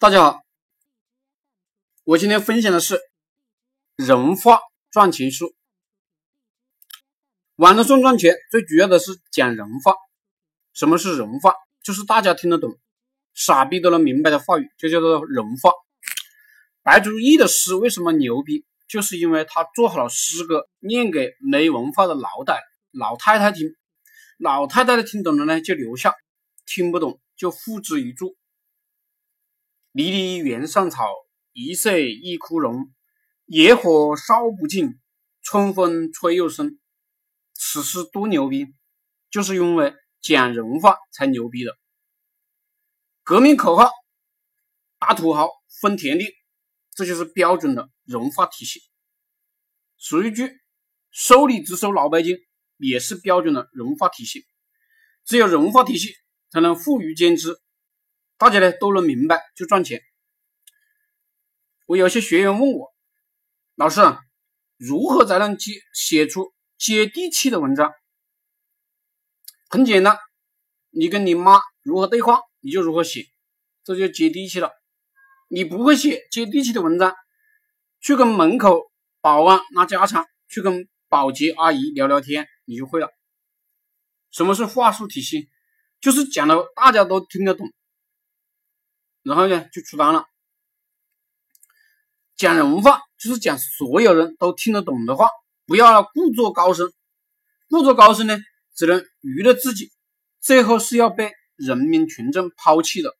大家好，我今天分享的是人话赚钱术。网络上赚钱最主要的是讲人话。什么是人话？就是大家听得懂、傻逼都能明白的话语，就叫做人话。白居易的诗为什么牛逼？就是因为他做好了诗歌，念给没文化的老太老太太听，老太太听懂了呢就留下，听不懂就付之一注。离离原上草，一岁一枯荣。野火烧不尽，春风吹又生。此诗多牛逼，就是因为讲人话才牛逼的。革命口号，打土豪分田地，这就是标准的人话体系。俗一句，收礼只收老百姓，也是标准的人话体系。只有人话体系，才能富于兼之。大家呢都能明白就赚钱。我有些学员问我，老师如何才能接写出接地气的文章？很简单，你跟你妈如何对话，你就如何写，这就接地气了。你不会写接地气的文章，去跟门口保安拉家常，去跟保洁阿姨聊聊天，你就会了。什么是话术体系？就是讲的大家都听得懂。然后呢，就出单了。讲人话就是讲所有人都听得懂的话，不要故作高深。故作高深呢，只能娱乐自己，最后是要被人民群众抛弃的。